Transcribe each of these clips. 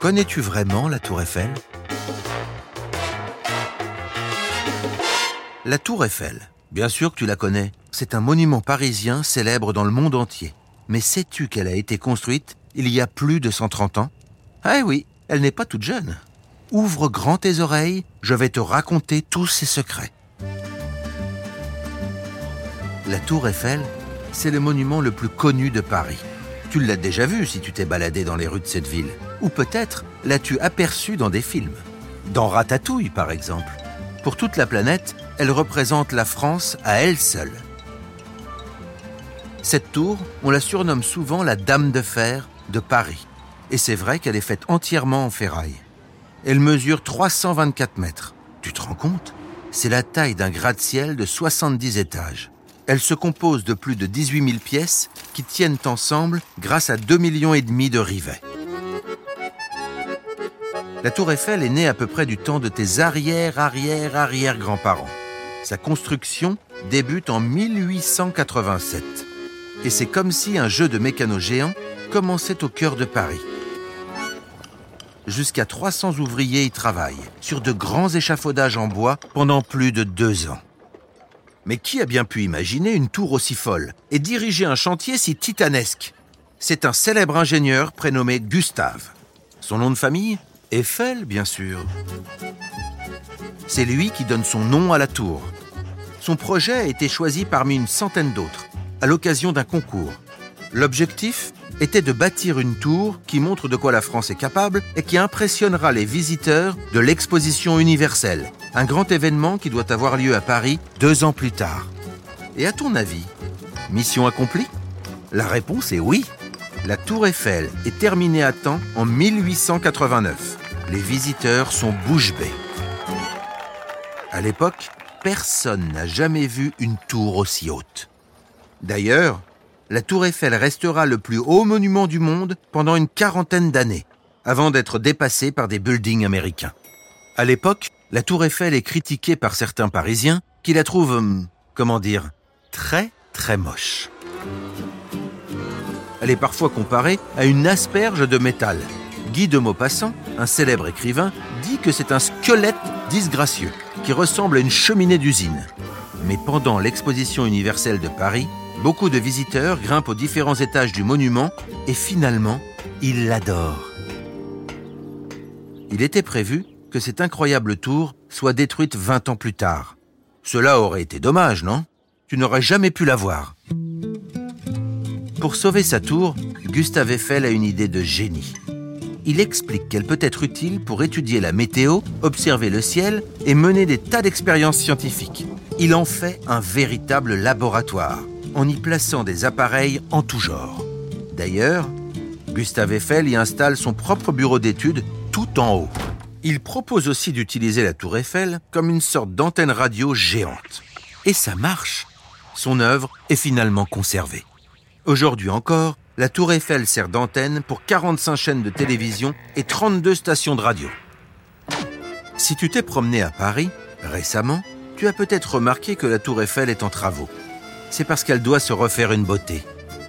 Connais-tu vraiment la tour Eiffel? La tour Eiffel, bien sûr que tu la connais. C'est un monument parisien célèbre dans le monde entier. Mais sais-tu qu'elle a été construite il y a plus de 130 ans? Ah oui, elle n'est pas toute jeune. Ouvre grand tes oreilles, je vais te raconter tous ses secrets. La tour Eiffel, c'est le monument le plus connu de Paris. Tu l'as déjà vu si tu t'es baladé dans les rues de cette ville. Ou peut-être l'as-tu aperçu dans des films. Dans Ratatouille, par exemple. Pour toute la planète, elle représente la France à elle seule. Cette tour, on la surnomme souvent la Dame de Fer de Paris. Et c'est vrai qu'elle est faite entièrement en ferraille. Elle mesure 324 mètres. Tu te rends compte? C'est la taille d'un gratte-ciel de 70 étages. Elle se compose de plus de 18 000 pièces qui tiennent ensemble grâce à 2,5 millions et demi de rivets. La tour Eiffel est née à peu près du temps de tes arrière-arrière-arrière-grands-parents. Sa construction débute en 1887. Et c'est comme si un jeu de mécano géant commençait au cœur de Paris. Jusqu'à 300 ouvriers y travaillent, sur de grands échafaudages en bois pendant plus de deux ans. Mais qui a bien pu imaginer une tour aussi folle et diriger un chantier si titanesque? C'est un célèbre ingénieur prénommé Gustave. Son nom de famille? Eiffel, bien sûr. C'est lui qui donne son nom à la tour. Son projet a été choisi parmi une centaine d'autres, à l'occasion d'un concours. L'objectif était de bâtir une tour qui montre de quoi la France est capable et qui impressionnera les visiteurs de l'exposition universelle, un grand événement qui doit avoir lieu à Paris deux ans plus tard. Et à ton avis, mission accomplie? La réponse est oui. La tour Eiffel est terminée à temps en 1889 les visiteurs sont bouche bée. À l'époque, personne n'a jamais vu une tour aussi haute. D'ailleurs, la tour Eiffel restera le plus haut monument du monde pendant une quarantaine d'années, avant d'être dépassée par des buildings américains. À l'époque, la tour Eiffel est critiquée par certains Parisiens qui la trouvent, hum, comment dire, très très moche. Elle est parfois comparée à une asperge de métal Guy de Maupassant, un célèbre écrivain, dit que c'est un squelette disgracieux qui ressemble à une cheminée d'usine. Mais pendant l'exposition universelle de Paris, beaucoup de visiteurs grimpent aux différents étages du monument et finalement, ils l'adorent. Il était prévu que cette incroyable tour soit détruite 20 ans plus tard. Cela aurait été dommage, non? Tu n'aurais jamais pu la voir. Pour sauver sa tour, Gustave Eiffel a une idée de génie il explique qu'elle peut être utile pour étudier la météo, observer le ciel et mener des tas d'expériences scientifiques. Il en fait un véritable laboratoire, en y plaçant des appareils en tout genre. D'ailleurs, Gustave Eiffel y installe son propre bureau d'études tout en haut. Il propose aussi d'utiliser la tour Eiffel comme une sorte d'antenne radio géante. Et ça marche. Son œuvre est finalement conservée. Aujourd'hui encore, la tour Eiffel sert d'antenne pour 45 chaînes de télévision et 32 stations de radio. Si tu t'es promené à Paris récemment, tu as peut-être remarqué que la tour Eiffel est en travaux. C'est parce qu'elle doit se refaire une beauté.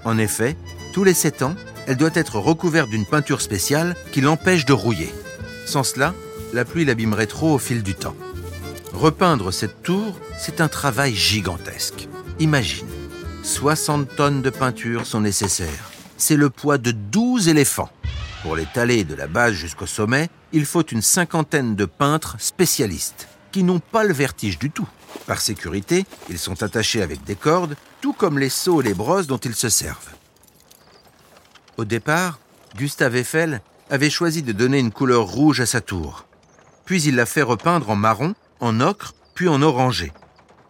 En effet, tous les 7 ans, elle doit être recouverte d'une peinture spéciale qui l'empêche de rouiller. Sans cela, la pluie l'abîmerait trop au fil du temps. Repeindre cette tour, c'est un travail gigantesque. Imagine, 60 tonnes de peinture sont nécessaires c'est le poids de 12 éléphants. Pour l'étaler de la base jusqu'au sommet, il faut une cinquantaine de peintres spécialistes, qui n'ont pas le vertige du tout. Par sécurité, ils sont attachés avec des cordes, tout comme les seaux et les brosses dont ils se servent. Au départ, Gustave Eiffel avait choisi de donner une couleur rouge à sa tour. Puis il l'a fait repeindre en marron, en ocre, puis en orangé.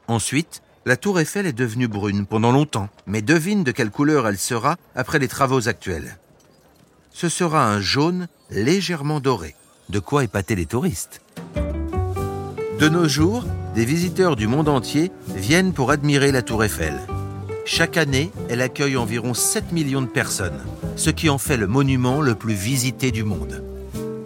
Ensuite, la tour Eiffel est devenue brune pendant longtemps, mais devine de quelle couleur elle sera après les travaux actuels. Ce sera un jaune légèrement doré, de quoi épater les touristes. De nos jours, des visiteurs du monde entier viennent pour admirer la tour Eiffel. Chaque année, elle accueille environ 7 millions de personnes, ce qui en fait le monument le plus visité du monde.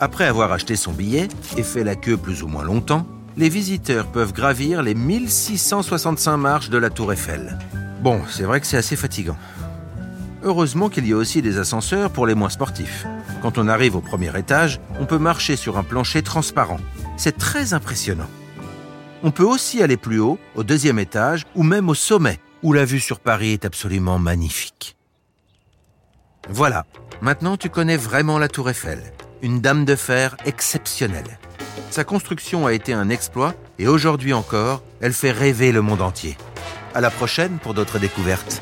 Après avoir acheté son billet et fait la queue plus ou moins longtemps, les visiteurs peuvent gravir les 1665 marches de la tour Eiffel. Bon, c'est vrai que c'est assez fatigant. Heureusement qu'il y a aussi des ascenseurs pour les moins sportifs. Quand on arrive au premier étage, on peut marcher sur un plancher transparent. C'est très impressionnant. On peut aussi aller plus haut, au deuxième étage, ou même au sommet, où la vue sur Paris est absolument magnifique. Voilà, maintenant tu connais vraiment la tour Eiffel, une dame de fer exceptionnelle. Sa construction a été un exploit et aujourd'hui encore, elle fait rêver le monde entier. À la prochaine pour d'autres découvertes.